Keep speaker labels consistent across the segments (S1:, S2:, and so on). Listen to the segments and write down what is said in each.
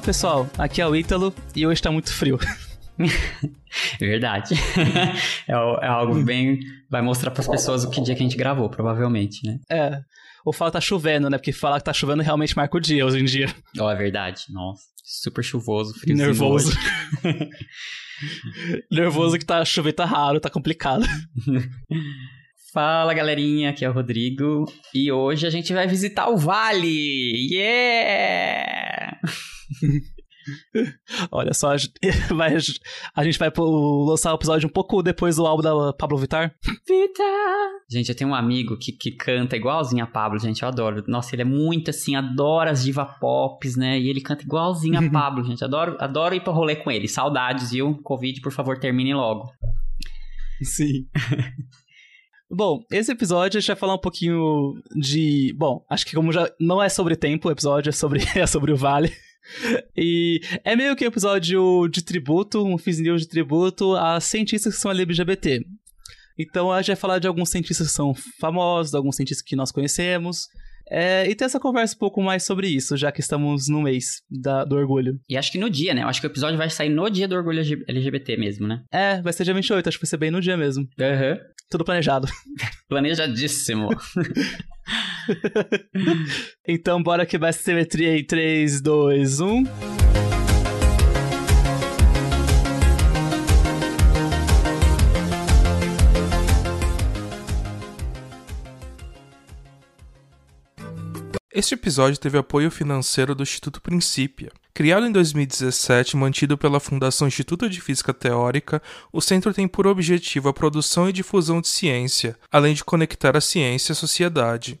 S1: Fala pessoal, aqui é o Ítalo e hoje tá muito frio.
S2: Verdade. é, é, algo bem. Vai mostrar para as pessoas o que dia que a gente gravou, provavelmente, né?
S1: É. Ou fala que tá chovendo, né? Porque falar que tá chovendo realmente marca o dia hoje em dia.
S2: Ó, oh, é verdade. Nossa, super chuvoso, frio.
S1: Nervoso. Nervoso que tá chovendo, tá raro, tá complicado.
S2: Fala galerinha, aqui é o Rodrigo e hoje a gente vai visitar o Vale! Yeah!
S1: Olha só, a gente vai, a gente vai lançar o episódio um pouco depois do álbum da Pablo Vittar.
S2: Vittar! Gente, eu tenho um amigo que, que canta igualzinho a Pablo, gente, eu adoro. Nossa, ele é muito assim, adora as diva pops, né? E ele canta igualzinho a Pablo, gente. Adoro, adoro ir pra rolê com ele. Saudades, viu? Covid, por favor, termine logo.
S1: Sim. Bom, esse episódio a gente vai falar um pouquinho de. Bom, acho que como já não é sobre tempo, o episódio é sobre, é sobre o Vale. E é meio que um episódio de tributo, um Fizz News de tributo a cientistas que são LGBT. Então a gente vai falar de alguns cientistas que são famosos, alguns cientistas que nós conhecemos. É, e ter essa conversa um pouco mais sobre isso, já que estamos no mês da, do orgulho.
S2: E acho que no dia, né? Eu acho que o episódio vai sair no dia do orgulho LGBT mesmo, né?
S1: É, vai ser dia 28, acho que vai ser bem no dia mesmo.
S2: Aham. Uhum.
S1: Tudo planejado.
S2: Planejadíssimo.
S1: então bora que vai simetria em 3, 2, 1.
S3: Este episódio teve apoio financeiro do Instituto Princípia. Criado em 2017 e mantido pela Fundação Instituto de Física Teórica, o centro tem por objetivo a produção e difusão de ciência, além de conectar a ciência à sociedade.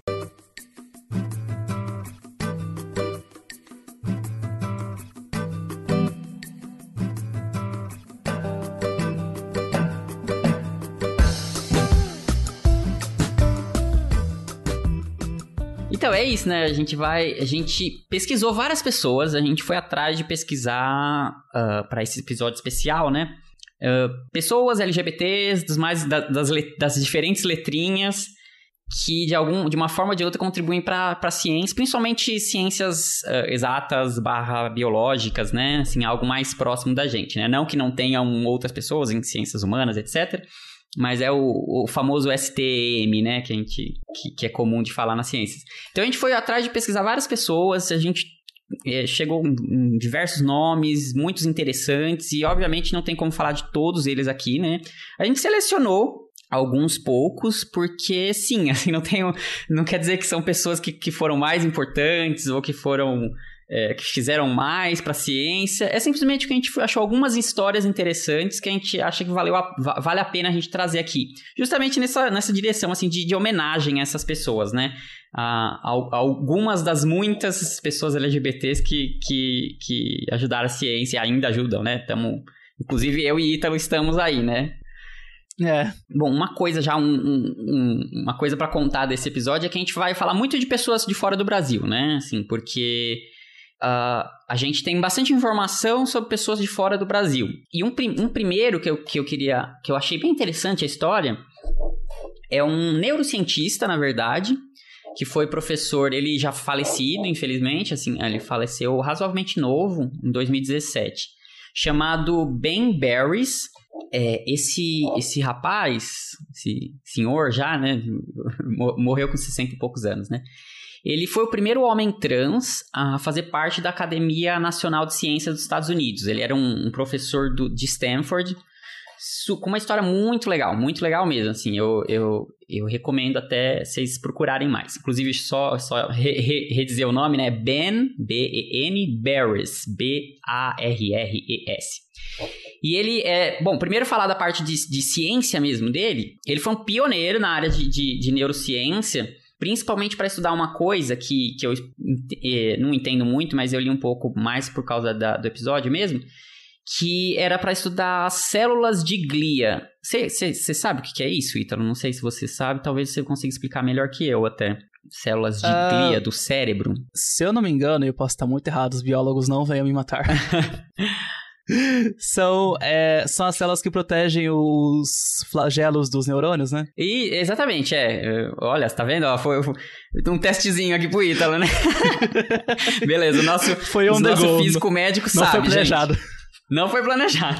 S2: Isso, né? A gente vai. A gente pesquisou várias pessoas, a gente foi atrás de pesquisar uh, ah, para esse episódio especial, né? Uh, pessoas LGBTs dos mais, da, das, das diferentes letrinhas que de algum de uma forma ou de outra contribuem para a ciência, principalmente ciências uh, exatas barra biológicas, né? Assim, algo mais próximo da gente, né? Não que não tenham outras pessoas em ciências humanas, etc mas é o, o famoso STM, né, que a gente que, que, é comum de falar nas ciências. Então a gente foi atrás de pesquisar várias pessoas, a gente é, chegou em diversos nomes, muitos interessantes e obviamente não tem como falar de todos eles aqui, né? A gente selecionou alguns poucos, porque sim, assim, não tenho, não quer dizer que são pessoas que, que foram mais importantes ou que foram é, que fizeram mais para a ciência. É simplesmente que a gente achou algumas histórias interessantes que a gente acha que valeu a, vale a pena a gente trazer aqui. Justamente nessa, nessa direção assim de, de homenagem a essas pessoas, né? A, a, a, algumas das muitas pessoas LGBTs que, que, que ajudaram a ciência e ainda ajudam, né? Tamo, inclusive eu e Ítalo estamos aí, né?
S1: É.
S2: Bom, uma coisa já, um, um, uma coisa para contar desse episódio é que a gente vai falar muito de pessoas de fora do Brasil, né? Assim, porque Uh, a gente tem bastante informação sobre pessoas de fora do Brasil. E um, um primeiro que eu, que eu queria. que eu achei bem interessante a história é um neurocientista, na verdade, que foi professor, ele já falecido, infelizmente, assim, ele faleceu razoavelmente novo, em 2017, chamado Ben Barris. É, esse, esse rapaz, esse senhor já, né, morreu com 60 e poucos anos, né? Ele foi o primeiro homem trans a fazer parte da Academia Nacional de Ciências dos Estados Unidos. Ele era um, um professor do, de Stanford, com uma história muito legal, muito legal mesmo, assim, eu, eu, eu recomendo até vocês procurarem mais. Inclusive, só, só re, re, redizer o nome, né? Ben, B-E-N, Barris, B-A-R-R-E-S. E ele é... Bom, primeiro falar da parte de, de ciência mesmo dele. Ele foi um pioneiro na área de, de, de neurociência, principalmente para estudar uma coisa que, que eu eh, não entendo muito, mas eu li um pouco mais por causa da, do episódio mesmo, que era para estudar células de glia. Você sabe o que é isso, Ítalo? Não sei se você sabe, talvez você consiga explicar melhor que eu até. Células de uh, glia do cérebro.
S1: Se eu não me engano, eu posso estar muito errado, os biólogos não venham me matar. são, é, são as células que protegem os flagelos dos neurônios, né?
S2: E, exatamente, é. Olha, você tá vendo? Ó, foi, foi um testezinho aqui pro Ítalo, né? Beleza, o nosso, foi um nosso físico médico não sabe, foi planejado. Gente. Não foi planejado.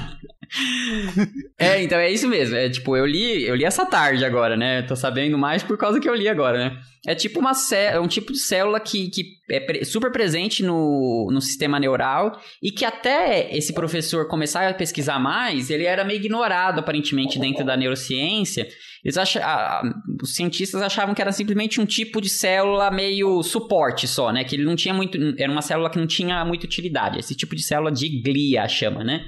S2: É, então é isso mesmo. É tipo, eu li, eu li essa tarde agora, né? Tô sabendo mais por causa que eu li agora, né? É tipo uma é um tipo de célula que, que é super presente no, no sistema neural e que até esse professor começar a pesquisar mais, ele era meio ignorado aparentemente dentro da neurociência. Eles acham, os cientistas achavam que era simplesmente um tipo de célula meio suporte só, né? Que ele não tinha muito, era uma célula que não tinha muita utilidade. Esse tipo de célula de glia chama, né?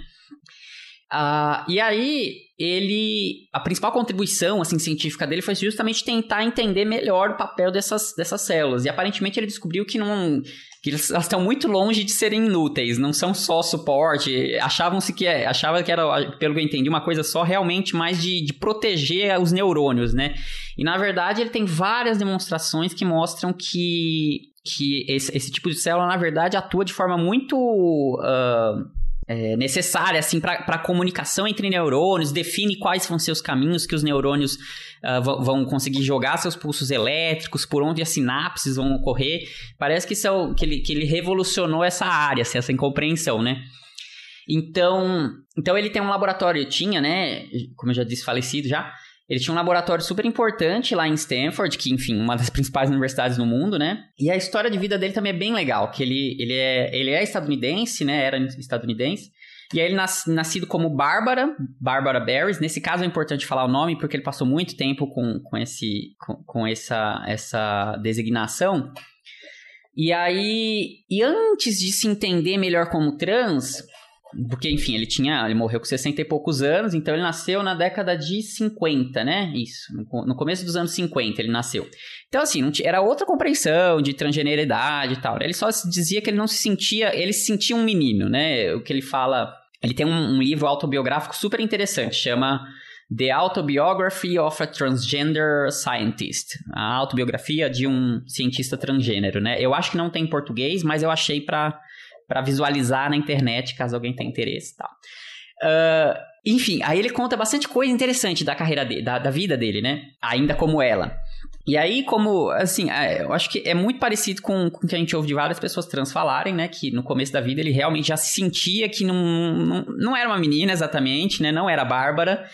S2: Uh, e aí, ele. A principal contribuição assim, científica dele foi justamente tentar entender melhor o papel dessas, dessas células. E aparentemente ele descobriu que não. que elas estão muito longe de serem inúteis, não são só suporte. Achavam-se que. É, achava que era, pelo que eu entendi, uma coisa só realmente mais de, de proteger os neurônios, né? E na verdade ele tem várias demonstrações que mostram que. que esse, esse tipo de célula, na verdade, atua de forma muito. Uh, é, necessária assim para a comunicação entre neurônios, define quais vão ser os caminhos que os neurônios uh, vão conseguir jogar seus pulsos elétricos, por onde as sinapses vão ocorrer. Parece que, são, é que, ele, que ele revolucionou essa área, assim, essa incompreensão, né? Então, então ele tem um laboratório, tinha, né? Como eu já disse, falecido já ele tinha um laboratório super importante lá em Stanford, que, enfim, uma das principais universidades no mundo, né? E a história de vida dele também é bem legal, que ele, ele, é, ele é estadunidense, né? Era estadunidense. E aí ele nas, nascido como Bárbara, Bárbara Barris. Nesse caso é importante falar o nome, porque ele passou muito tempo com, com, esse, com, com essa, essa designação. E aí, e antes de se entender melhor como trans, porque, enfim, ele tinha. Ele morreu com 60 e poucos anos, então ele nasceu na década de 50, né? Isso. No, começo dos anos 50 ele nasceu. Então, assim, era outra compreensão de transgeneridade e tal. Ele só dizia que ele não se sentia. Ele se sentia um menino, né? O que ele fala. Ele tem um, um livro autobiográfico super interessante, chama. The Autobiography of a Transgender Scientist. A autobiografia de um cientista transgênero, né? Eu acho que não tem em português, mas eu achei para para visualizar na internet, caso alguém tenha interesse e tal. Uh, enfim, aí ele conta bastante coisa interessante da carreira dele, da, da vida dele, né? Ainda como ela. E aí, como, assim, é, eu acho que é muito parecido com, com o que a gente ouve de várias pessoas trans falarem, né? Que no começo da vida ele realmente já se sentia que não, não, não era uma menina exatamente, né? Não era Bárbara.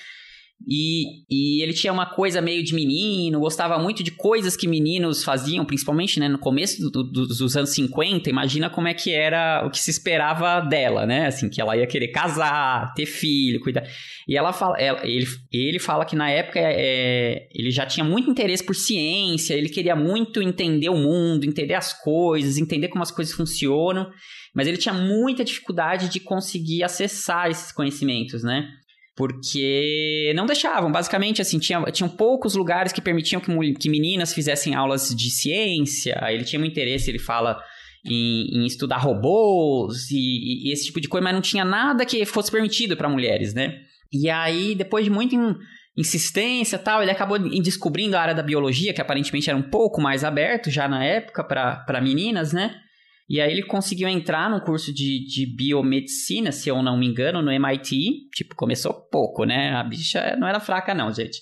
S2: E, e ele tinha uma coisa meio de menino, gostava muito de coisas que meninos faziam, principalmente né, no começo do, do, dos anos 50. Imagina como é que era o que se esperava dela, né? Assim, que ela ia querer casar, ter filho, cuidar. E ela fala, ela, ele, ele fala que na época é, ele já tinha muito interesse por ciência, ele queria muito entender o mundo, entender as coisas, entender como as coisas funcionam, mas ele tinha muita dificuldade de conseguir acessar esses conhecimentos, né? Porque não deixavam, basicamente, assim, tinha, tinham poucos lugares que permitiam que, que meninas fizessem aulas de ciência, ele tinha muito interesse, ele fala em, em estudar robôs e, e, esse tipo de coisa, mas não tinha nada que fosse permitido para mulheres, né? E aí, depois de muita insistência tal, ele acabou descobrindo a área da biologia, que aparentemente era um pouco mais aberto já na época para meninas, né? E aí ele conseguiu entrar no curso de, de biomedicina, se eu não me engano, no MIT. Tipo, começou pouco, né? A bicha não era fraca, não, gente.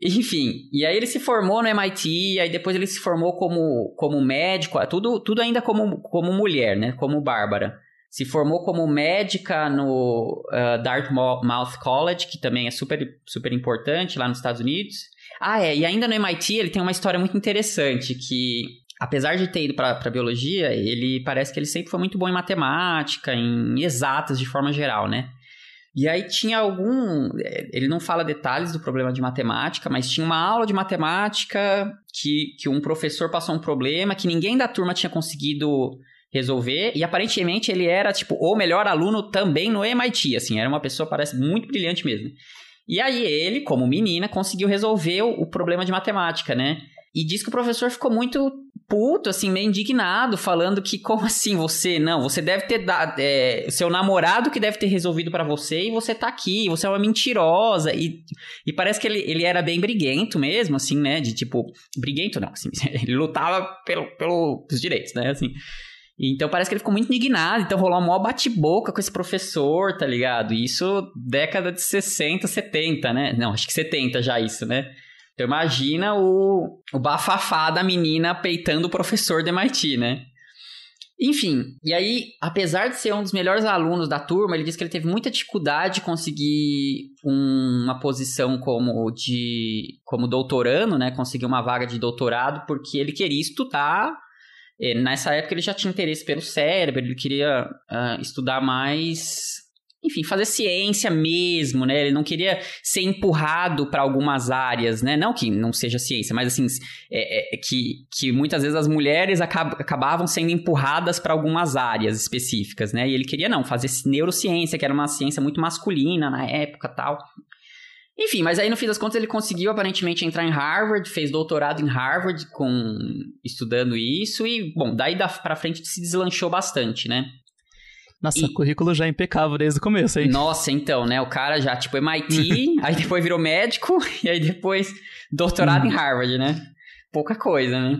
S2: Enfim, e aí ele se formou no MIT, aí depois ele se formou como, como médico, tudo, tudo ainda como, como mulher, né? Como Bárbara. Se formou como médica no uh, Dartmouth College, que também é super, super importante lá nos Estados Unidos. Ah, é, e ainda no MIT ele tem uma história muito interessante, que apesar de ter ido para biologia, ele parece que ele sempre foi muito bom em matemática, em exatas de forma geral, né? E aí tinha algum. Ele não fala detalhes do problema de matemática, mas tinha uma aula de matemática que, que um professor passou um problema que ninguém da turma tinha conseguido resolver. E aparentemente ele era, tipo, o melhor aluno também no MIT. Assim, era uma pessoa, parece, muito brilhante mesmo. E aí ele, como menina, conseguiu resolver o, o problema de matemática, né? E diz que o professor ficou muito puto, assim, meio indignado, falando que, como assim você? Não, você deve ter dado. É, seu namorado que deve ter resolvido para você e você tá aqui, você é uma mentirosa. E, e parece que ele, ele era bem briguento mesmo, assim, né? De tipo. Briguento não, assim, ele lutava pelo, pelos direitos, né? Assim. Então parece que ele ficou muito indignado, então rolou uma maior bate-boca com esse professor, tá ligado? Isso década de 60, 70, né? Não, acho que 70 já isso, né? Então imagina o, o bafafá da menina peitando o professor do MIT, né? Enfim, e aí, apesar de ser um dos melhores alunos da turma, ele disse que ele teve muita dificuldade de conseguir um, uma posição como de como doutorando, né? Conseguir uma vaga de doutorado, porque ele queria estudar é, nessa época ele já tinha interesse pelo cérebro, ele queria uh, estudar mais, enfim, fazer ciência mesmo, né? Ele não queria ser empurrado para algumas áreas, né? Não que não seja ciência, mas assim, é, é, que, que muitas vezes as mulheres acab acabavam sendo empurradas para algumas áreas específicas, né? E ele queria não fazer neurociência, que era uma ciência muito masculina na época, tal. Enfim, mas aí no fim das contas ele conseguiu aparentemente entrar em Harvard, fez doutorado em Harvard com estudando isso e, bom, daí da, pra frente se deslanchou bastante, né?
S1: Nossa, e... currículo já é impecável desde o começo, hein?
S2: Nossa, então, né? O cara já, tipo, MIT, aí depois virou médico, e aí depois doutorado em hum. Harvard, né? Pouca coisa, né?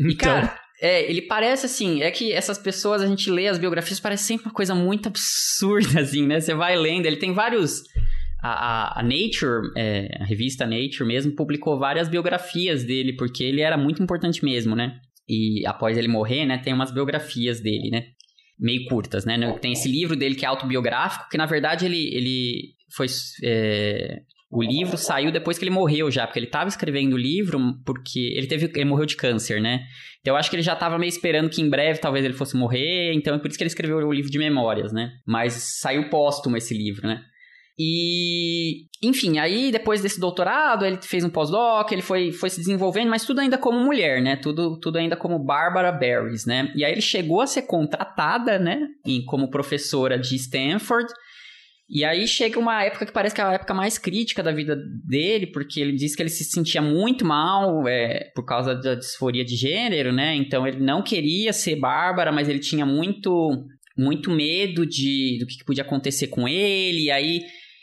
S2: E, então... cara, é, ele parece assim, é que essas pessoas, a gente lê as biografias, parece sempre uma coisa muito absurda, assim, né? Você vai lendo, ele tem vários a, a, Nature, é, a revista Nature mesmo, publicou várias biografias dele, porque ele era muito importante mesmo, né? E após ele morrer, né, tem umas biografias dele, né? Meio curtas, né? Tem esse livro dele que é autobiográfico, que na verdade ele, ele foi. É, o livro saiu depois que ele morreu já, porque ele estava escrevendo o livro porque ele teve ele morreu de câncer, né? Então eu acho que ele já estava meio esperando que em breve talvez ele fosse morrer, então é por isso que ele escreveu o livro de memórias, né? Mas saiu póstumo esse livro, né? E, enfim, aí depois desse doutorado, ele fez um pós-doc, ele foi, foi se desenvolvendo, mas tudo ainda como mulher, né? Tudo, tudo ainda como Barbara Barris, né? E aí ele chegou a ser contratada, né? Em, como professora de Stanford. E aí chega uma época que parece que é a época mais crítica da vida dele, porque ele disse que ele se sentia muito mal é, por causa da disforia de gênero, né? Então ele não queria ser Bárbara, mas ele tinha muito muito medo de do que podia acontecer com ele. E aí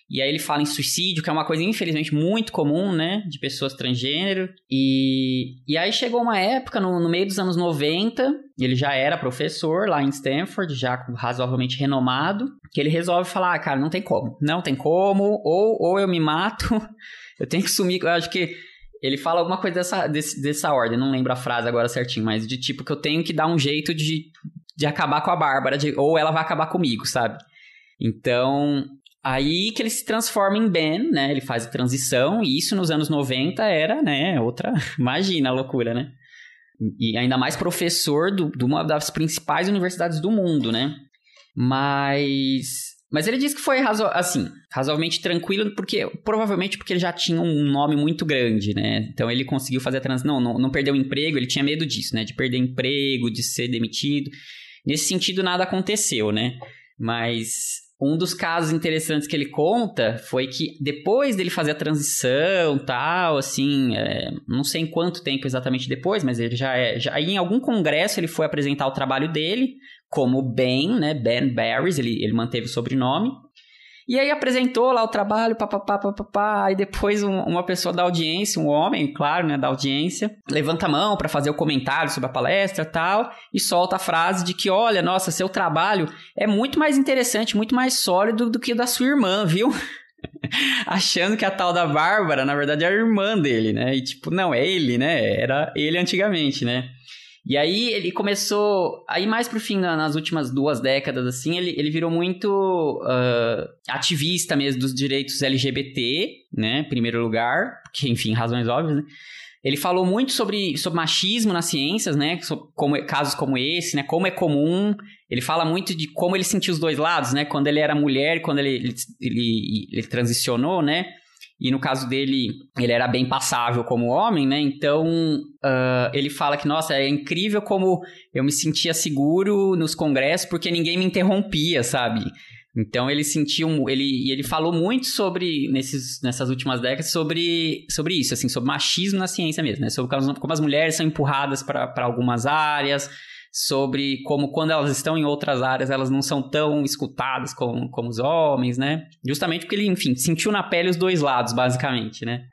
S2: e aí ele fala em suicídio, que é uma coisa, infelizmente, muito comum, né? De pessoas transgênero. E, e aí chegou uma época, no, no meio dos anos 90, ele já era professor lá em Stanford, já razoavelmente renomado, que ele resolve falar, ah, cara, não tem como. Não tem como, ou, ou eu me mato, eu tenho que sumir. Eu acho que ele fala alguma coisa dessa, desse, dessa ordem, não lembro a frase agora certinho, mas de tipo que eu tenho que dar um jeito de, de acabar com a Bárbara, de, ou ela vai acabar comigo, sabe? Então, Aí que ele se transforma em Ben, né? Ele faz a transição, e isso nos anos 90 era, né, outra. Imagina a loucura, né? E ainda mais professor do, de uma das principais universidades do mundo, né? Mas. Mas ele disse que foi razo assim, razoavelmente tranquilo, porque provavelmente porque ele já tinha um nome muito grande, né? Então ele conseguiu fazer a transição. Não, não perdeu o emprego, ele tinha medo disso, né? De perder emprego, de ser demitido. Nesse sentido, nada aconteceu, né? Mas um dos casos interessantes que ele conta foi que depois dele fazer a transição, tal, assim, é, não sei em quanto tempo exatamente depois, mas ele já é, já em algum congresso ele foi apresentar o trabalho dele como Ben, né, Ben Barris, ele, ele manteve o sobrenome, e aí apresentou lá o trabalho, papapá, papapá, e depois um, uma pessoa da audiência, um homem, claro, né, da audiência, levanta a mão para fazer o comentário sobre a palestra tal, e solta a frase de que, olha, nossa, seu trabalho é muito mais interessante, muito mais sólido do que o da sua irmã, viu? Achando que a tal da Bárbara, na verdade, é a irmã dele, né? E tipo, não, é ele, né? Era ele antigamente, né? E aí ele começou. Aí mais pro fim, nas últimas duas décadas, assim, ele, ele virou muito uh, ativista mesmo dos direitos LGBT, né? Em primeiro lugar, porque, enfim, razões óbvias, né? Ele falou muito sobre, sobre machismo nas ciências, né? Como, casos como esse, né? Como é comum. Ele fala muito de como ele sentiu os dois lados, né? Quando ele era mulher, quando ele, ele, ele, ele transicionou, né? E no caso dele, ele era bem passável como homem, né? Então, uh, ele fala que, nossa, é incrível como eu me sentia seguro nos congressos porque ninguém me interrompia, sabe? Então ele sentiu, ele, ele falou muito sobre, nesses, nessas últimas décadas, sobre, sobre isso, assim, sobre machismo na ciência mesmo, né? Sobre como as mulheres são empurradas para algumas áreas, sobre como quando elas estão em outras áreas elas não são tão escutadas como, como os homens, né? Justamente porque ele, enfim, sentiu na pele os dois lados, basicamente, né?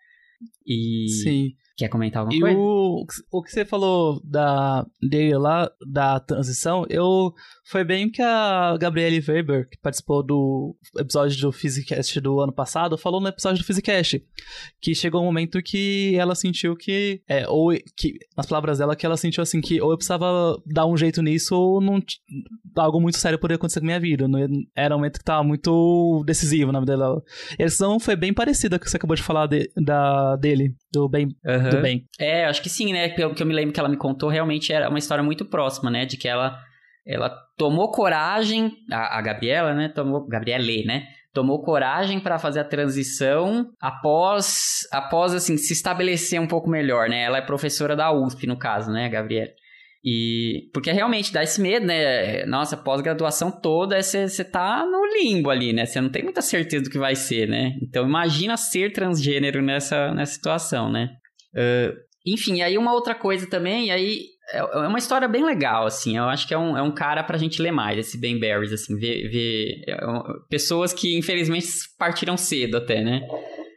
S2: E...
S1: Sim.
S2: Quer comentar alguma
S1: e
S2: coisa?
S1: O, o que você falou da, dele lá, da transição, eu foi bem que a Gabriele Weber, que participou do episódio do Physicast do ano passado, falou no episódio do Physicast que chegou um momento que ela sentiu que, é, ou que, nas palavras dela, que ela sentiu assim que ou eu precisava dar um jeito nisso ou não algo muito sério poderia acontecer com a minha vida. Não, era um momento que tava muito decisivo na vida dela. E a decisão foi bem parecida com o que você acabou de falar de, da, dele, do bem, uhum. Do bem.
S2: É, acho que sim, né? Pelo que eu me lembro que ela me contou, realmente era uma história muito próxima, né? De que ela ela tomou coragem, a, a Gabriela, né? Tomou, Gabriele, né? Tomou coragem para fazer a transição após, após, assim, se estabelecer um pouco melhor, né? Ela é professora da USP, no caso, né, Gabriela? E porque realmente dá esse medo, né? Nossa, pós-graduação toda, você tá no limbo ali, né? Você não tem muita certeza do que vai ser, né? Então imagina ser transgênero nessa, nessa situação, né? Uh, enfim, aí uma outra coisa também, aí é, é uma história bem legal, assim. Eu acho que é um, é um cara pra gente ler mais, esse Ben Barrys, assim. Ver, ver é, pessoas que, infelizmente, partiram cedo até, né?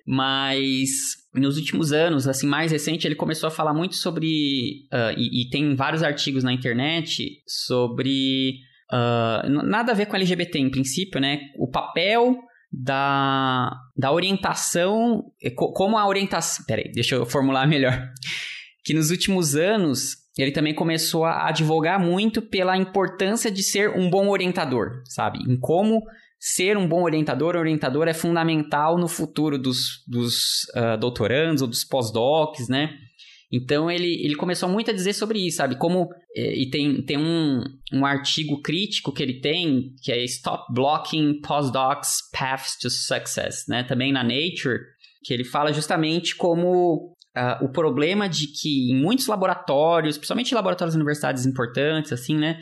S2: Mas nos últimos anos, assim, mais recente, ele começou a falar muito sobre... Uh, e, e, tem vários artigos na internet sobre... Uh, nada a ver com LGBT em princípio, né? O papel da, da orientação... Como a orientação... Peraí, deixa eu formular melhor. Que nos últimos anos ele também começou a advogar muito pela importância de ser um bom orientador, sabe? Em como ser um bom orientador, orientador é fundamental no futuro dos, dos uh, doutorandos ou dos pós-docs, né? Então ele, ele começou muito a dizer sobre isso, sabe? Como. Eh, e tem, tem um, um artigo crítico que ele tem, que é Stop Blocking Postdocs Paths to Success, né? Também na Nature, que ele fala justamente como uh, o problema de que em muitos laboratórios, principalmente laboratórios universitários importantes, assim, né?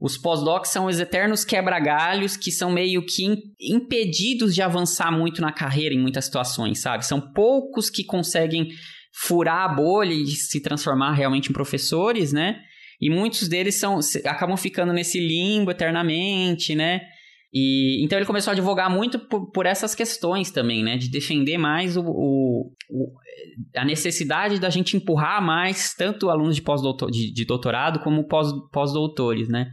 S2: Os pós-docs são os eternos quebra-galhos que são meio que impedidos de avançar muito na carreira em muitas situações, sabe? São poucos que conseguem furar a bolha e se transformar realmente em professores, né? E muitos deles são acabam ficando nesse limbo eternamente, né? E, então ele começou a advogar muito por, por essas questões também, né? De defender mais o, o, o, a necessidade da gente empurrar mais tanto alunos de pós-doutor, de, de, doutorado como pós-doutores, né?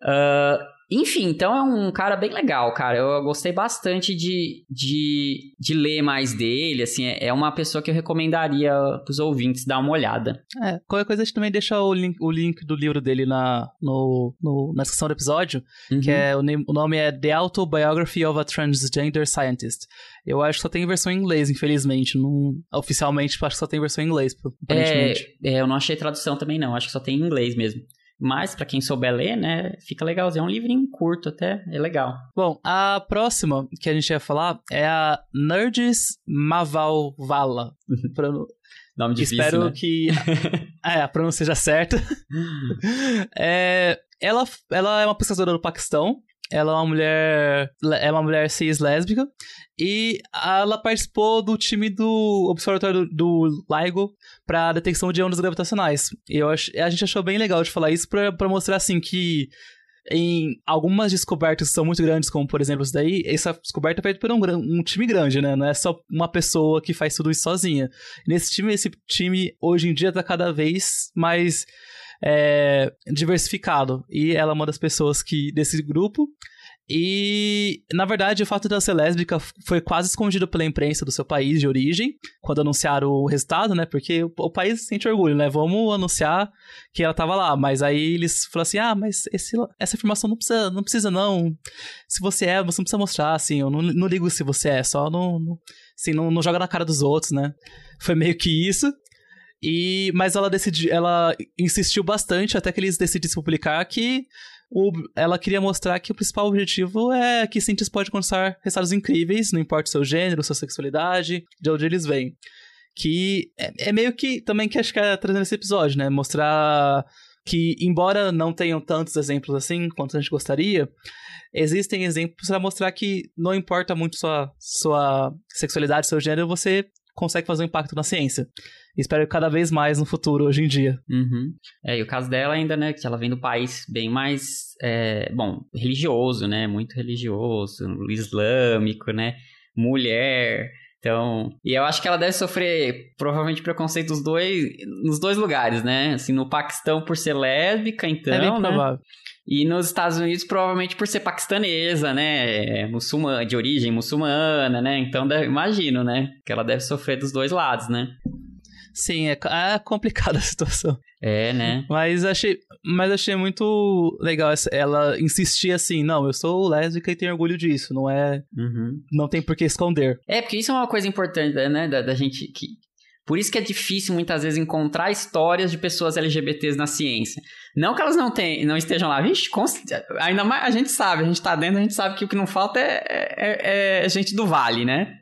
S2: Uh, enfim, então é um cara bem legal, cara. Eu gostei bastante de, de, de ler mais dele, assim, é, é uma pessoa que eu recomendaria pros ouvintes dar uma olhada.
S1: É, qualquer coisa a gente também deixa o link, o link do livro dele na, no, no na descrição do episódio, uhum. que é, o, o nome é The Autobiography of a Transgender Scientist. Eu acho que só tem versão em inglês, infelizmente. Não, oficialmente, acho que só tem versão em inglês, aparentemente.
S2: É, é, eu não achei tradução também, não. Acho que só tem em inglês mesmo. Mas, para quem souber ler, né, fica legalzinho. É um livrinho curto até, é legal.
S1: Bom, a próxima que a gente ia falar é a Nerds Mavalvala.
S2: Nome difícil,
S1: Espero
S2: né?
S1: que é, a pronúncia seja certa. é, ela, ela é uma pesquisadora do Paquistão. Ela é uma mulher. É uma mulher cis lésbica. E ela participou do time do Observatório do, LIGO para detecção de ondas gravitacionais. E eu ach, a gente achou bem legal de falar isso para mostrar assim que em algumas descobertas que são muito grandes, como por exemplo isso daí, essa descoberta é feita por um, um, time grande, né? Não é só uma pessoa que faz tudo isso sozinha. Nesse time, esse time hoje em dia tá cada vez mais é, diversificado. E ela é uma das pessoas que desse grupo e, na verdade, o fato de ela ser lésbica foi quase escondido pela imprensa do seu país de origem, quando anunciaram o resultado, né? Porque o, o país sente orgulho, né? Vamos anunciar que ela tava lá. Mas aí eles falaram assim: ah, mas esse, essa informação não precisa, não precisa, não. Se você é, você não precisa mostrar, assim. Eu não, não ligo se você é, só não, não assim, não, não joga na cara dos outros, né? Foi meio que isso. E, mas ela decidiu, ela insistiu bastante até que eles decidissem publicar que o, ela queria mostrar que o principal objetivo é que cientistas podem alcançar resultados incríveis, não importa o seu gênero, sua sexualidade, de onde eles vêm. Que é, é meio que também que acho que é trazendo esse episódio, né? Mostrar que, embora não tenham tantos exemplos assim quanto a gente gostaria, existem exemplos para mostrar que não importa muito sua, sua sexualidade, seu gênero, você consegue fazer um impacto na ciência. Espero cada vez mais no futuro, hoje em dia.
S2: Uhum. É, e o caso dela ainda, né, que ela vem do país bem mais, é, bom, religioso, né, muito religioso, islâmico, né, mulher, então, e eu acho que ela deve sofrer provavelmente preconceito dos dois, nos dois lugares, né? Assim, no Paquistão por ser lésbica, então, é bem né? provável. E nos Estados Unidos, provavelmente por ser paquistanesa, né? Muçulmana, de origem muçulmana, né? Então, deve, imagino, né? Que ela deve sofrer dos dois lados, né?
S1: Sim, é, é complicada a situação.
S2: É, né?
S1: Mas achei, mas achei muito legal ela insistir assim, não, eu sou lésbica e tenho orgulho disso, não é... Uhum. Não tem por que esconder.
S2: É, porque isso é uma coisa importante, né, da, da gente... que por isso que é difícil muitas vezes encontrar histórias de pessoas LGBTs na ciência. Não que elas não, tenham, não estejam lá. Vixe, ainda mais a gente sabe, a gente tá dentro, a gente sabe que o que não falta é, é, é gente do vale, né?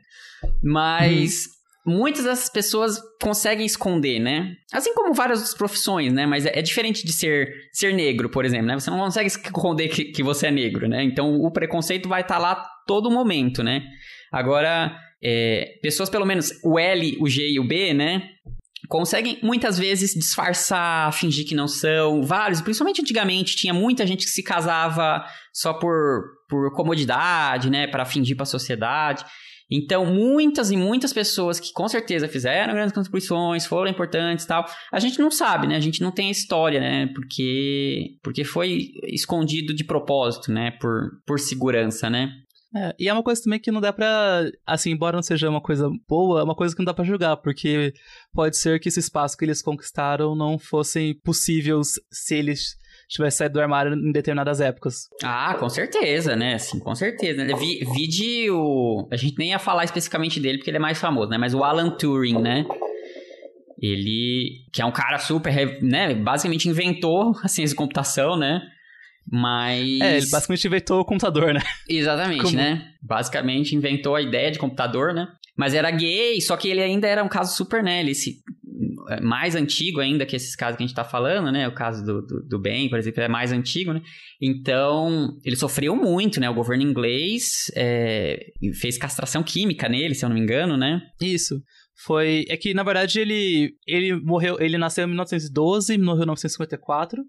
S2: Mas uhum. Muitas dessas pessoas conseguem esconder, né? Assim como várias profissões, né? Mas é, é, diferente de ser, ser negro, por exemplo, né? Você não consegue esconder que, que você é negro, né? Então o preconceito vai estar tá lá todo momento, né? Agora, é, pessoas, pelo menos o L, o G e o B, né? Conseguem muitas vezes disfarçar, fingir que não são. Vários, principalmente antigamente, tinha muita gente que se casava só por, por comodidade, né? Para fingir para a sociedade. Então, muitas e muitas pessoas que com certeza fizeram grandes contribuições, foram importantes tal, a gente não sabe, né? A gente não tem a história, né? Porque, porque foi escondido de propósito, né? Por, por segurança, né?
S1: É, e é uma coisa também que não dá pra. Assim, embora não seja uma coisa boa, é uma coisa que não dá pra julgar, porque pode ser que esse espaço que eles conquistaram não fossem possíveis se eles tivessem saído do armário em determinadas épocas.
S2: Ah, com certeza, né? Sim, com certeza. Vi, vi de o. A gente nem ia falar especificamente dele porque ele é mais famoso, né? Mas o Alan Turing, né? Ele. Que é um cara super. né? Basicamente inventou a ciência de computação, né? Mas.
S1: É, ele basicamente inventou o computador, né?
S2: Exatamente, Como... né? Basicamente inventou a ideia de computador, né? Mas era gay, só que ele ainda era um caso super, né? Ele se... É, mais antigo ainda que esses casos que a gente tá falando, né? O caso do, do, do por exemplo, é mais antigo, né? Então, ele sofreu muito, né? O governo inglês é... fez castração química nele, se eu não me engano, né?
S1: Isso foi é que na verdade ele ele morreu ele nasceu em 1912 morreu em 1954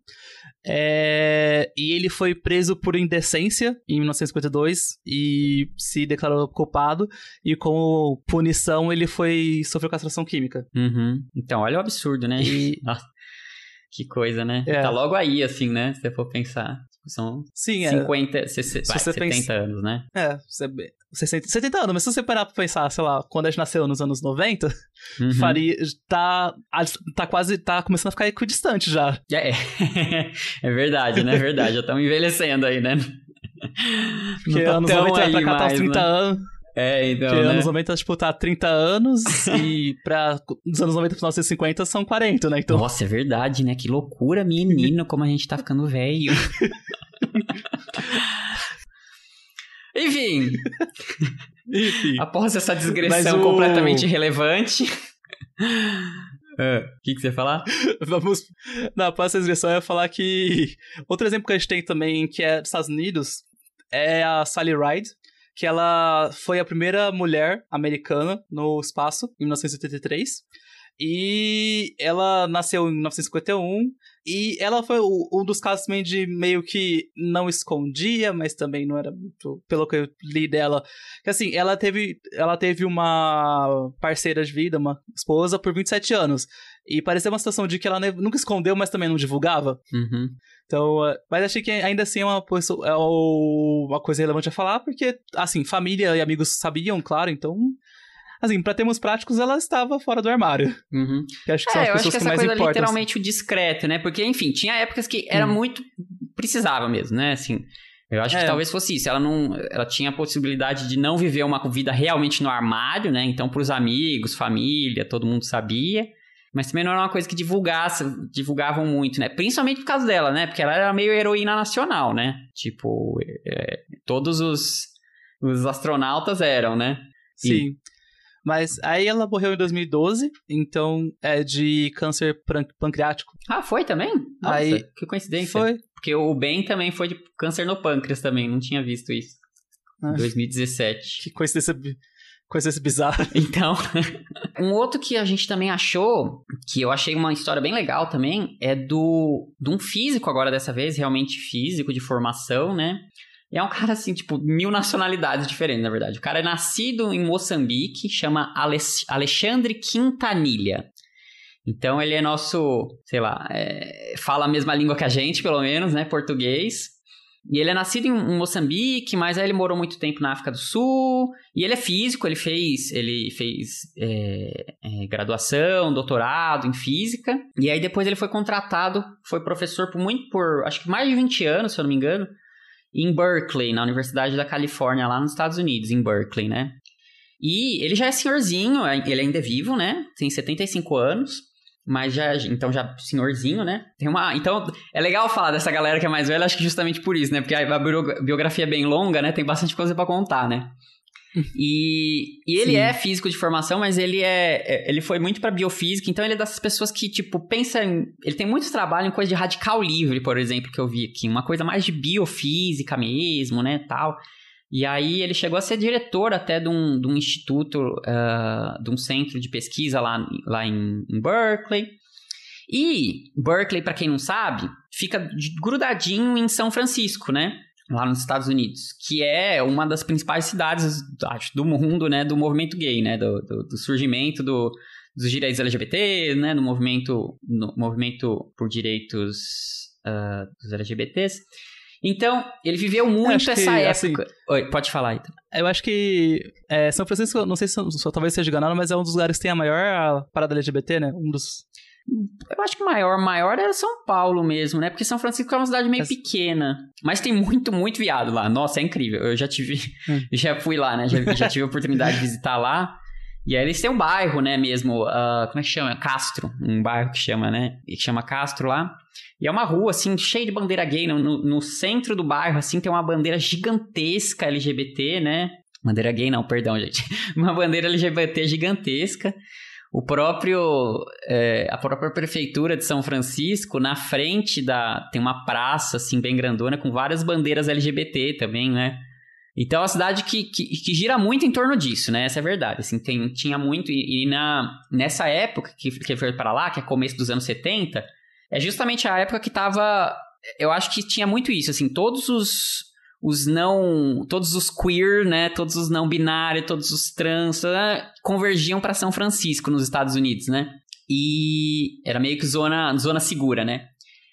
S1: é, e ele foi preso por indecência em 1952 e se declarou culpado. E como punição ele foi sofreu castração química.
S2: Uhum. então olha o absurdo né? E... que coisa né? É. tá logo aí assim né? Se você for pensar são Sim, 50, é. 60, vai, 70 pensa... anos, né?
S1: É, 60, 70 anos, mas se você parar pra pensar, sei lá, quando a gente nasceu nos anos 90, uhum. faria, tá, tá quase, tá começando a ficar equidistante já.
S2: É, é verdade, né? É verdade, já estamos envelhecendo aí, né?
S1: Porque tá anos 90 vai pra cá tá uns 30 né? anos.
S2: É, então.
S1: Porque né? anos 90, tipo, tá 30 anos e pra. Dos anos 90 pro 1950 são 40, né? Então...
S2: Nossa, é verdade, né? Que loucura, menino, como a gente tá ficando velho. Enfim. Enfim. Após essa digressão o... completamente irrelevante. É, o que, que você ia falar?
S1: Vamos. Na próxima digressão eu ia falar que. Outro exemplo que a gente tem também, que é dos Estados Unidos, é a Sally Ride, que ela foi a primeira mulher americana no espaço, em 1983. E ela nasceu em 1951 e ela foi um dos casos também de meio que não escondia, mas também não era muito, pelo que eu li dela, que assim, ela teve, ela teve uma parceira de vida, uma esposa por 27 anos. E parecia uma situação de que ela nunca escondeu, mas também não divulgava.
S2: Uhum.
S1: Então, eh, mas achei que ainda assim é uma, é uma coisa relevante a falar, porque, assim, família e amigos sabiam, claro, então assim, pra termos práticos, ela estava fora do armário.
S2: Uhum.
S1: Que acho que são
S2: é,
S1: as pessoas
S2: eu acho que essa
S1: mais
S2: coisa
S1: importam.
S2: literalmente o discreto, né? Porque, enfim, tinha épocas que era hum. muito... Precisava mesmo, né? Assim... Eu acho é. que talvez fosse isso. Ela não, ela tinha a possibilidade de não viver uma vida realmente no armário, né? Então, para os amigos, família, todo mundo sabia. Mas também não era uma coisa que divulgasse, divulgavam muito, né? Principalmente por causa dela, né? Porque ela era meio heroína nacional, né? Tipo, é, todos os, os astronautas eram, né?
S1: Sim. Mas aí ela morreu em 2012, então é de câncer pancreático.
S2: Ah, foi também? Nossa,
S1: aí,
S2: que coincidência.
S1: Foi.
S2: Porque o Ben também foi de câncer no pâncreas também, não tinha visto isso. Ah, 2017.
S1: Que coincidência coisas bizarras.
S2: Então, um outro que a gente também achou, que eu achei uma história bem legal também, é do de um físico agora dessa vez, realmente físico de formação, né? É um cara assim, tipo, mil nacionalidades diferentes, na verdade. O cara é nascido em Moçambique, chama Alexandre Quintanilha. Então ele é nosso, sei lá, é, fala a mesma língua que a gente, pelo menos, né? Português. E ele é nascido em Moçambique, mas aí ele morou muito tempo na África do Sul. E ele é físico, ele fez, ele fez é, é, graduação, doutorado em física. E aí depois ele foi contratado, foi professor por muito, por acho que mais de 20 anos, se eu não me engano, em Berkeley, na Universidade da Califórnia, lá nos Estados Unidos, em Berkeley, né? E ele já é senhorzinho, ele ainda é vivo, né? Tem 75 anos. Mas já, então já senhorzinho, né? Tem uma, então é legal falar dessa galera que é mais velha, acho que justamente por isso, né? Porque a biografia é bem longa, né? Tem bastante coisa para contar, né? E, e ele Sim. é físico de formação, mas ele é, é ele foi muito para biofísica, então ele é dessas pessoas que tipo pensa em, ele tem muito trabalho em coisa de radical livre, por exemplo, que eu vi aqui, uma coisa mais de biofísica mesmo, né, tal. E aí ele chegou a ser diretor até de um, de um instituto, uh, de um centro de pesquisa lá, lá em, em Berkeley. E Berkeley, para quem não sabe, fica grudadinho em São Francisco, né? Lá nos Estados Unidos, que é uma das principais cidades, acho, do mundo, né? Do movimento gay, né? Do, do, do surgimento do, dos direitos LGBT, né? Do movimento, no movimento por direitos uh, dos LGBTs. Então, ele viveu muito essa que, assim, época. Assim, Oi, pode falar aí.
S1: Eu acho que é, São Francisco, não sei se só, talvez seja enganado, mas é um dos lugares que tem a maior parada LGBT, né? Um dos.
S2: Eu acho que maior, maior é São Paulo mesmo, né? Porque São Francisco é uma cidade meio é... pequena. Mas tem muito, muito viado lá. Nossa, é incrível. Eu já tive. Hum. Já fui lá, né? Já, já tive a oportunidade de visitar lá. E aí eles têm um bairro, né, mesmo, uh, como é que chama? Castro, um bairro que chama, né, que chama Castro lá. E é uma rua, assim, cheia de bandeira gay. No, no, centro do bairro, assim, tem uma bandeira gigantesca LGBT, né? Bandeira gay não, perdão, gente. Uma bandeira LGBT gigantesca. O próprio... É, a própria prefeitura de São Francisco, na frente da... Tem uma praça, assim, bem grandona, com várias bandeiras LGBT também, né? Então é uma cidade que, que, que, gira muito em torno disso, né? Essa é a verdade. Assim, tem, tinha muito. E, e na, nessa época que, que foi para lá, que é começo dos anos 70, é justamente a época que tava. Eu acho que tinha muito isso, assim, todos os. Os não. Todos os queer, né? Todos os não binários, todos os trans, né? convergiam para São Francisco, nos Estados Unidos, né? E era meio que zona, zona segura, né?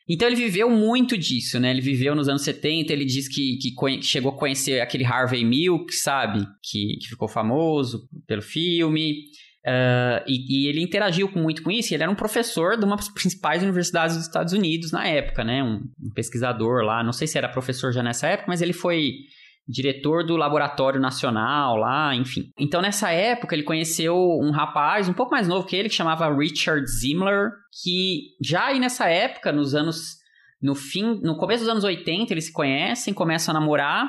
S2: Então ele viveu muito disso, né? Ele viveu nos anos 70, ele diz que, que chegou a conhecer aquele Harvey Milk, sabe? Que, que ficou famoso pelo filme. Uh, e, e, ele interagiu muito com isso. ele era um professor de uma das principais universidades dos Estados Unidos na época, né? Um, um pesquisador lá. Não sei se era professor já nessa época, mas ele foi diretor do Laboratório Nacional lá, enfim. Então, nessa época, ele conheceu um rapaz um pouco mais novo que ele, que chamava Richard Zimmler, que já aí nessa época, nos anos. No fim, no começo dos anos 80, eles se conhecem, começam a namorar.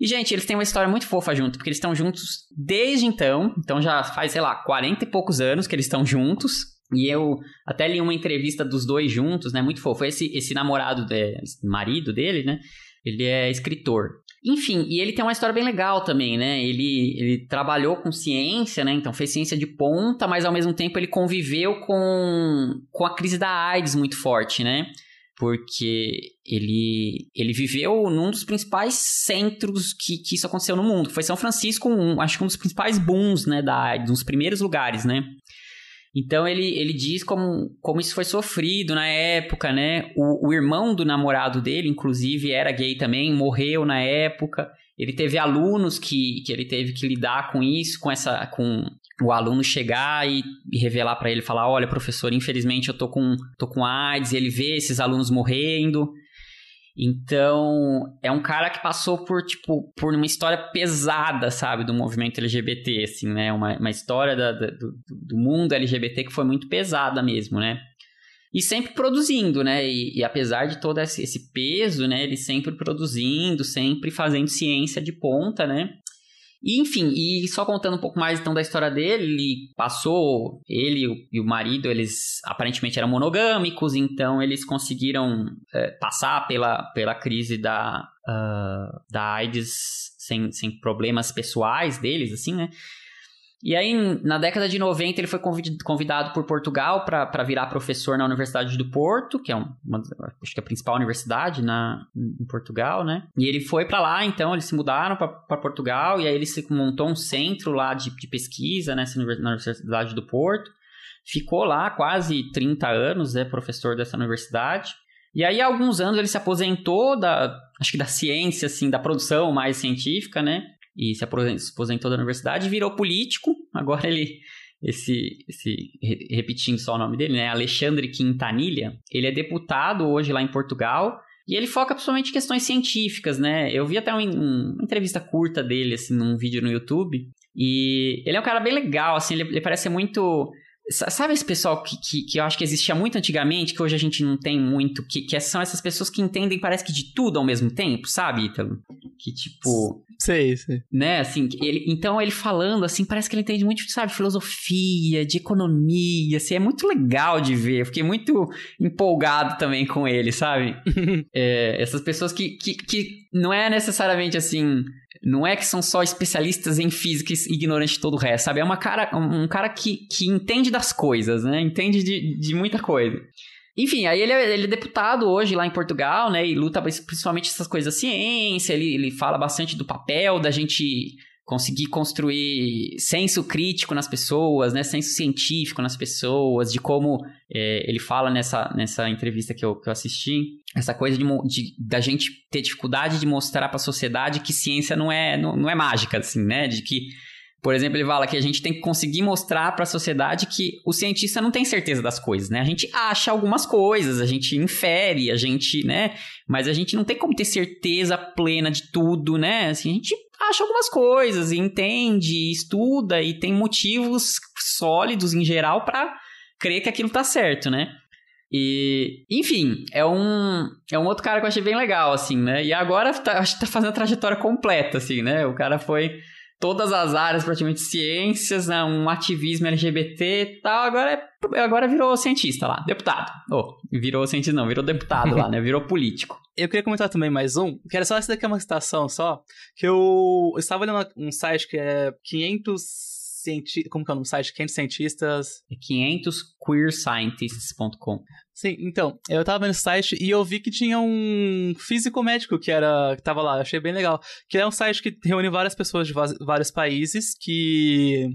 S2: E, gente, eles têm uma história muito fofa junto, porque eles estão juntos desde então. Então já faz, sei lá, 40 e poucos anos que eles estão juntos. E eu até li uma entrevista dos dois juntos, né? Muito fofo. Esse, esse namorado, de, marido dele, né? Ele é escritor. Enfim, e ele tem uma história bem legal também, né? Ele, ele trabalhou com ciência, né? Então fez ciência de ponta, mas ao mesmo tempo ele conviveu com, com a crise da AIDS muito forte, né? Porque ele, ele viveu num dos principais centros que, que isso aconteceu no mundo. Foi São Francisco, um, acho que um dos principais booms, né? Da AIDS, um dos primeiros lugares, né? Então ele, ele diz como, como isso foi sofrido na época, né? O, o irmão do namorado dele, inclusive, era gay também, morreu na época. Ele teve alunos que, que ele teve que lidar com isso, com essa. com o aluno chegar e, e revelar para ele, falar, olha, professor, infelizmente eu tô com, tô com AIDS, e ele vê esses alunos morrendo. Então, é um cara que passou por, tipo, por uma história pesada, sabe, do movimento LGBT, assim, né? Uma, uma história da, da, do, do mundo LGBT que foi muito pesada mesmo, né? E sempre produzindo, né? E, e apesar de todo esse, esse, peso, né? Ele sempre produzindo, sempre fazendo ciência de ponta, né? E, enfim, e só contando um pouco mais então da história dele, ele passou, ele e o marido, eles aparentemente eram monogâmicos, então eles conseguiram é, passar pela, pela crise da, uh, da AIDS sem, sem problemas pessoais deles, assim, né? E aí, na década de 90, ele foi convidado por Portugal para virar professor na Universidade do Porto, que é uma, acho que é a principal universidade na, em Portugal, né? E ele foi para lá, então eles se mudaram para Portugal e aí ele se montou um centro lá de, de pesquisa nessa na Universidade do Porto. Ficou lá quase 30 anos, né, professor dessa universidade. E aí, há alguns anos, ele se aposentou da, acho que da ciência, assim, da produção mais científica, né? E se aposentou da universidade, virou político. Agora ele, esse, esse, repetindo só o nome dele, né, Alexandre Quintanilha, ele é deputado hoje lá em Portugal. E ele foca principalmente em questões científicas, né? Eu vi até um, um, uma entrevista curta dele, assim, num vídeo no YouTube. E ele é um cara bem legal, assim, ele, ele parece muito Sabe esse pessoal que, que, que, eu acho que existia muito antigamente, que hoje a gente não tem muito, que, que são essas pessoas que entendem, parece que de tudo ao mesmo tempo, sabe, Ítalo? Que tipo.
S1: Sei, sei.
S2: Né, assim, ele, então ele falando, assim, parece que ele entende muito, sabe, filosofia, de economia, assim, é muito legal de ver. Eu fiquei muito empolgado também com ele, sabe? é, essas pessoas que, que, que não é necessariamente assim não é que são só especialistas em física e ignorantes de todo o resto, sabe? É uma cara, um cara que, que entende das coisas, né? Entende de, de muita coisa. Enfim, aí ele é, ele é, deputado hoje lá em Portugal, né? E luta principalmente essas coisas da ciência. Ele, ele fala bastante do papel da gente conseguir construir senso crítico nas pessoas, né, senso científico nas pessoas, de como é, ele fala nessa, nessa entrevista que eu, que eu assisti, essa coisa de, de da gente ter dificuldade de mostrar para a sociedade que ciência não é, não, não é mágica, assim, né, de que por exemplo, ele fala que a gente tem que conseguir mostrar para a sociedade que o cientista não tem certeza das coisas, né? A gente acha algumas coisas, a gente infere, a gente, né? Mas a gente não tem como ter certeza plena de tudo, né? Assim, a gente acha algumas coisas, entende, estuda e tem motivos sólidos em geral para crer que aquilo tá certo, né? E, enfim, é um, é um outro cara que eu achei bem legal, assim, né? E agora tá, acho que tá fazendo a trajetória completa, assim, né? O cara foi todas as áreas, praticamente ciências, né? um ativismo LGBT e tal. Agora, é, agora virou cientista lá, deputado. Oh, virou cientista não, virou deputado lá, né? Virou político.
S1: Eu queria comentar também mais um, que era só essa daqui é uma citação só, que eu, eu estava olhando um site que é 500 como que é o nome do site? 500 cientistas...
S2: É 500queerscientists.com
S1: Sim, então, eu tava esse site e eu vi que tinha um físico médico que era que tava lá, achei bem legal. Que é um site que reúne várias pessoas de vários países que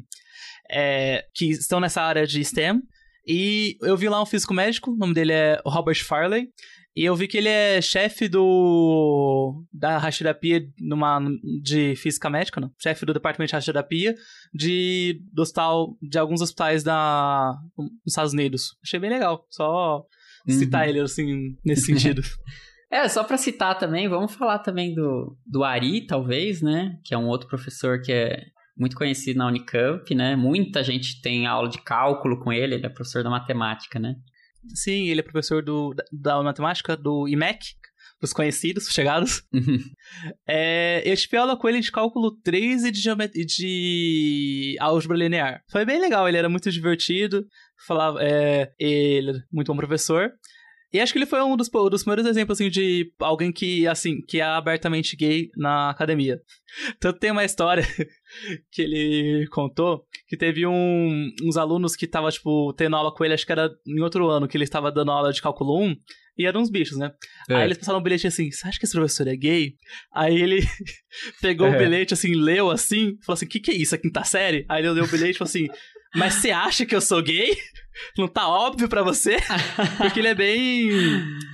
S1: é, que estão nessa área de STEM. E eu vi lá um físico médico, o nome dele é Robert Farley. E eu vi que ele é chefe do da rastreterapia numa de física médica, não? Chefe do departamento de rastreterapia de do hospital de alguns hospitais da nos Estados Unidos. Achei bem legal. Só uhum. citar ele assim nesse sentido.
S2: É, só para citar também, vamos falar também do, do Ari, talvez, né? Que é um outro professor que é muito conhecido na Unicamp, né? Muita gente tem aula de cálculo com ele, ele é professor da matemática, né?
S1: Sim, ele é professor do, da, matemática do IMEC, dos conhecidos, chegados. Uhum. É, eu tive aula com ele de cálculo 3 e de, de álgebra linear. Foi bem legal, ele era muito divertido, falava, é, ele era muito bom professor. E acho que ele foi um dos, dos primeiros exemplos, assim, de alguém que, assim, que é abertamente gay na academia. Tanto tem uma história que ele contou que teve um, uns alunos que tava, tipo, tendo aula com ele, acho que era em outro ano, que ele estava dando aula de cálculo 1, e eram uns bichos, né? É. Aí eles passaram um bilhete assim, você acha que esse professor é gay? Aí ele pegou é. o bilhete, assim, leu assim, falou assim, o que que é isso, a quinta série? Aí ele leu o bilhete e falou assim, mas você acha que eu sou gay? Não tá óbvio para você? Porque ele é bem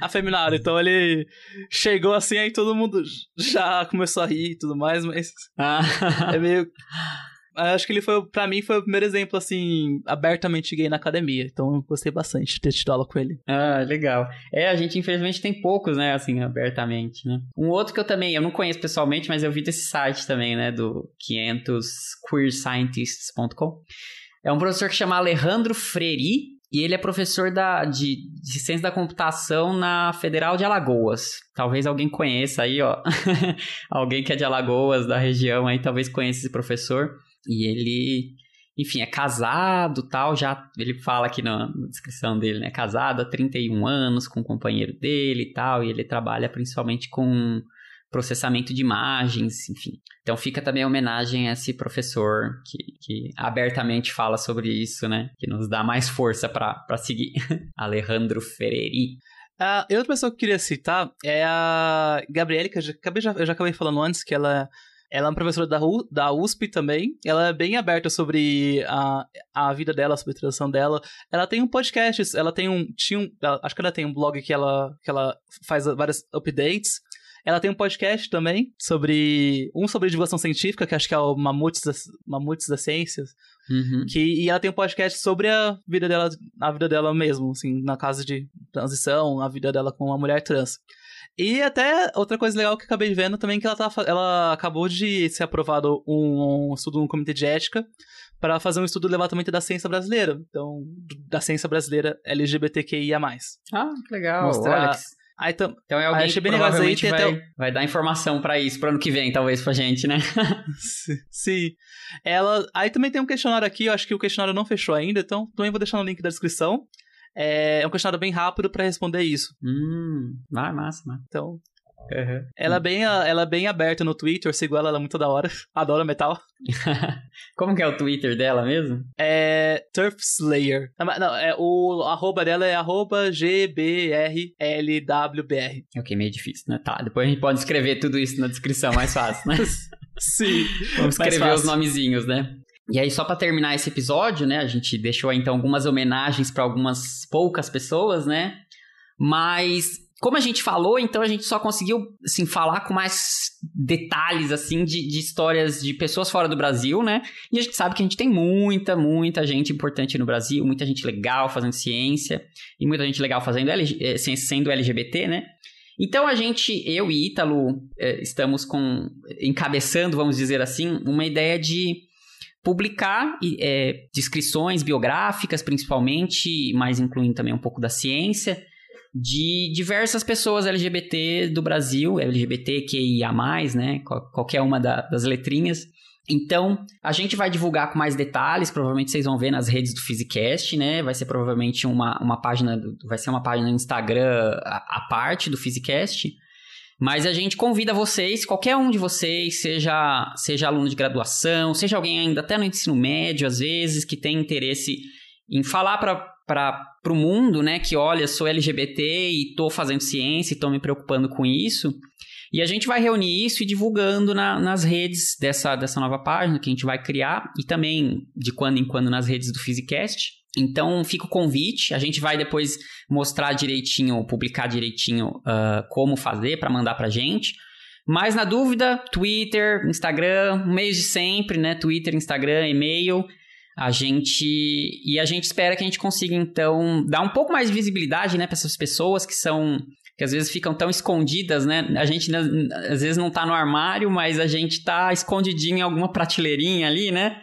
S1: afeminado. Então ele chegou assim, aí todo mundo já começou a rir e tudo mais, mas. Ah. é meio. Acho que ele foi, para mim, foi o primeiro exemplo, assim, abertamente gay na academia. Então eu gostei bastante de ter tido aula com ele.
S2: Ah, legal. É, a gente infelizmente tem poucos, né, assim, abertamente, né? Um outro que eu também, eu não conheço pessoalmente, mas eu vi desse site também, né, do 500queerscientists.com. É um professor que chama Alejandro Freri, e ele é professor da, de, de ciência da computação na Federal de Alagoas. Talvez alguém conheça aí, ó. alguém que é de Alagoas, da região aí, talvez conheça esse professor. E ele, enfim, é casado tal, já ele fala aqui na, descrição dele, né? Casado há 31 anos com o companheiro dele e tal, e ele trabalha principalmente com processamento de imagens, enfim. Então fica também a homenagem a esse professor que, que abertamente fala sobre isso, né? Que nos dá mais força para seguir. Alejandro Ferreri.
S1: A outra pessoa que eu queria citar é a Gabriele, que eu já, acabei, já, eu já acabei falando antes, que ela, ela é uma professora da, U, da USP também. Ela é bem aberta sobre a, a vida dela, sobre a transição dela. Ela tem um podcast, ela tem um. Tinha um acho que ela tem um blog que ela, que ela faz vários updates. Ela tem um podcast também sobre. Um sobre divulgação científica, que acho que é o Mamutes das, Mamutes das Ciências.
S2: Uhum.
S1: Que, e ela tem um podcast sobre a vida dela, a vida dela mesmo, assim, na casa de transição, a vida dela com uma mulher trans. E até outra coisa legal que eu acabei vendo também que ela, tá, ela acabou de ser aprovado um, um estudo no comitê de ética para fazer um estudo do levantamento da ciência brasileira. Então, da ciência brasileira LGBTQIA+.
S2: Ah, que legal.
S1: Mostrar,
S2: Olha,
S1: Aí tam...
S2: Então é alguém
S1: achei
S2: que
S1: bem legal
S2: provavelmente
S1: aí, tem
S2: vai,
S1: até
S2: vai dar informação pra isso, pro ano que vem, talvez, pra gente, né?
S1: Sim. Ela. Aí também tem um questionário aqui, eu acho que o questionário não fechou ainda, então também vou deixar no link da descrição. É, um questionário bem rápido para responder isso.
S2: hum, vai, massa, massa.
S1: Então,
S2: Uhum.
S1: ela é bem, ela é bem aberta no Twitter, eu sigo ela, ela é muito da hora. Adoro metal.
S2: Como que é o Twitter dela mesmo?
S1: É Turf Slayer. Não, é, o arroba dela é arroba GBRLWBR.
S2: Ok, meio difícil, né? Tá, depois a gente pode escrever tudo isso na descrição, mais fácil, né?
S1: Sim.
S2: Vamos escrever os nomezinhos, né? E aí, só pra terminar esse episódio, né? A gente deixou então algumas homenagens pra algumas poucas pessoas, né? Mas como a gente falou, então a gente só conseguiu assim falar com mais detalhes assim de, de histórias de pessoas fora do Brasil, né? E a gente sabe que a gente tem muita, muita gente importante no Brasil, muita gente legal fazendo ciência e muita gente legal fazendo LG, eh, sendo LGBT, né? Então a gente, eu e Ítalo, eh, estamos com encabeçando, vamos dizer assim, uma ideia de publicar é, descrições biográficas, principalmente, mas incluindo também um pouco da ciência, de diversas pessoas LGBT do Brasil, LGBTQIA+, né, qual- qualquer uma da- das letrinhas. Então, a gente vai divulgar com mais detalhes, provavelmente vocês vão ver nas redes do Physicast, né, vai ser provavelmente uma, uma página, vai ser uma página no Instagram à à parte do Physicast, mas a gente convida vocês, qualquer um de vocês, seja, seja aluno de graduação, seja alguém ainda até no ensino médio, às vezes, que tem interesse em falar para o mundo, né, que olha, sou LGBT e estou fazendo ciência e estou me preocupando com isso. E a gente vai reunir isso e divulgando na- nas redes dessa, dessa nova página que a gente vai criar e também de quando em quando nas redes do Physicast. Então fica o convite, a gente vai depois mostrar direitinho, publicar direitinho ah, como fazer para mandar pra gente. Mas na dúvida, Twitter, Instagram, meios de sempre, né? Twitter, Instagram, e-mail. A gente e a gente espera que a gente consiga então dar um pouco mais de visibilidade, né, para essas pessoas que são que às vezes ficam tão escondidas, né? A gente né, às vezes não tá no armário, mas a gente tá escondidinho em alguma prateleirinha ali, né?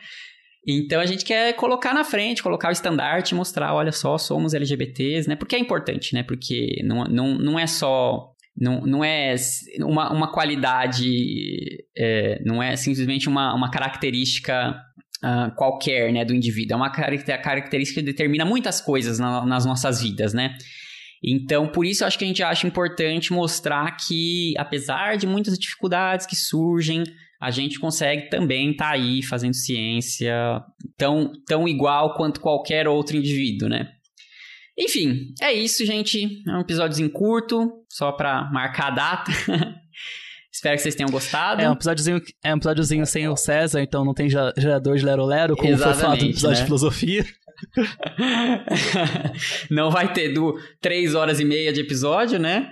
S2: Então a gente quer colocar na frente, colocar o estandarte, mostrar, olha só, somos LGBTs, né? Porque é importante, né? Porque não, não, não é só. Não, não é uma, uma qualidade, é, não é simplesmente uma, uma característica ah, qualquer né, do indivíduo. É uma caracter- característica que determina muitas coisas na- nas nossas vidas, né? Então, por isso eu acho que a gente acha importante mostrar que, apesar de muitas dificuldades que surgem, a gente consegue também estar aí fazendo ciência tão, tão igual quanto qualquer outro indivíduo, né? Enfim, é isso, gente. É um episódiozinho curto, só pra marcar a data. Espero que vocês tenham gostado.
S1: É um episódiozinho, é um episódiozinho sem o César, então não tem gera- gerador de Lero Lero, como foi falado no
S2: Exatamente,
S1: episódio
S2: né?
S1: de filosofia.
S2: Não vai ter do 3 horas e meia de episódio, né?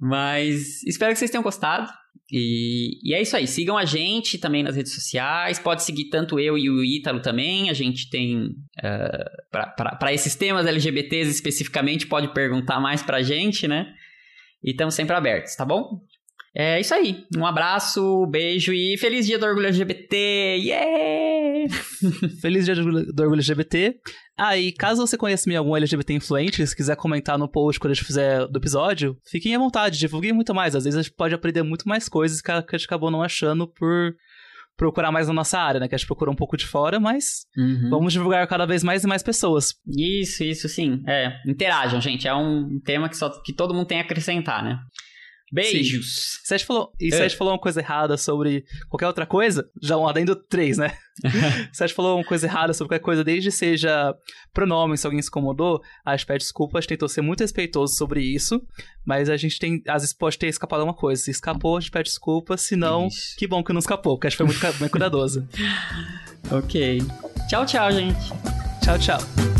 S2: Mas espero que vocês tenham gostado. E, e é isso aí. Sigam a gente também nas redes sociais. Pode seguir tanto eu e o Ítalo também. A gente tem. Uh, para esses temas LGBTs especificamente, pode perguntar mais pra gente, né? E estamos sempre abertos, tá bom? É isso aí. Um abraço, beijo e feliz dia do orgulho LGBT! Yeah!
S1: Feliz dia do orgulho LGBT. Ah, e caso você conheça algum LGBT influente, se quiser comentar no post quando a gente fizer do episódio, fiquem à vontade, divulguem muito mais. Às vezes a gente pode aprender muito mais coisas que a gente acabou não achando por procurar mais na nossa área, né? Que a gente procura um pouco de fora, mas uhum. vamos divulgar cada vez mais e mais pessoas.
S2: Isso, isso sim. É, interajam, gente. É um tema que, só, que todo mundo tem a acrescentar, né? Beijos.
S1: Se a gente falou, e se a gente falou uma coisa errada sobre qualquer outra coisa, já um adendo 3, né? se a gente falou uma coisa errada sobre qualquer coisa, desde seja pronome, se alguém se incomodou, a gente pede desculpa, a gente tentou ser muito respeitoso sobre isso, mas a gente tem, às vezes pode ter escapado alguma coisa. Se escapou, a gente pede desculpa, se não, Ixi. que bom que não escapou, porque a gente foi muito bem cuidadoso.
S2: ok. Tchau, tchau, gente.
S1: Tchau, tchau.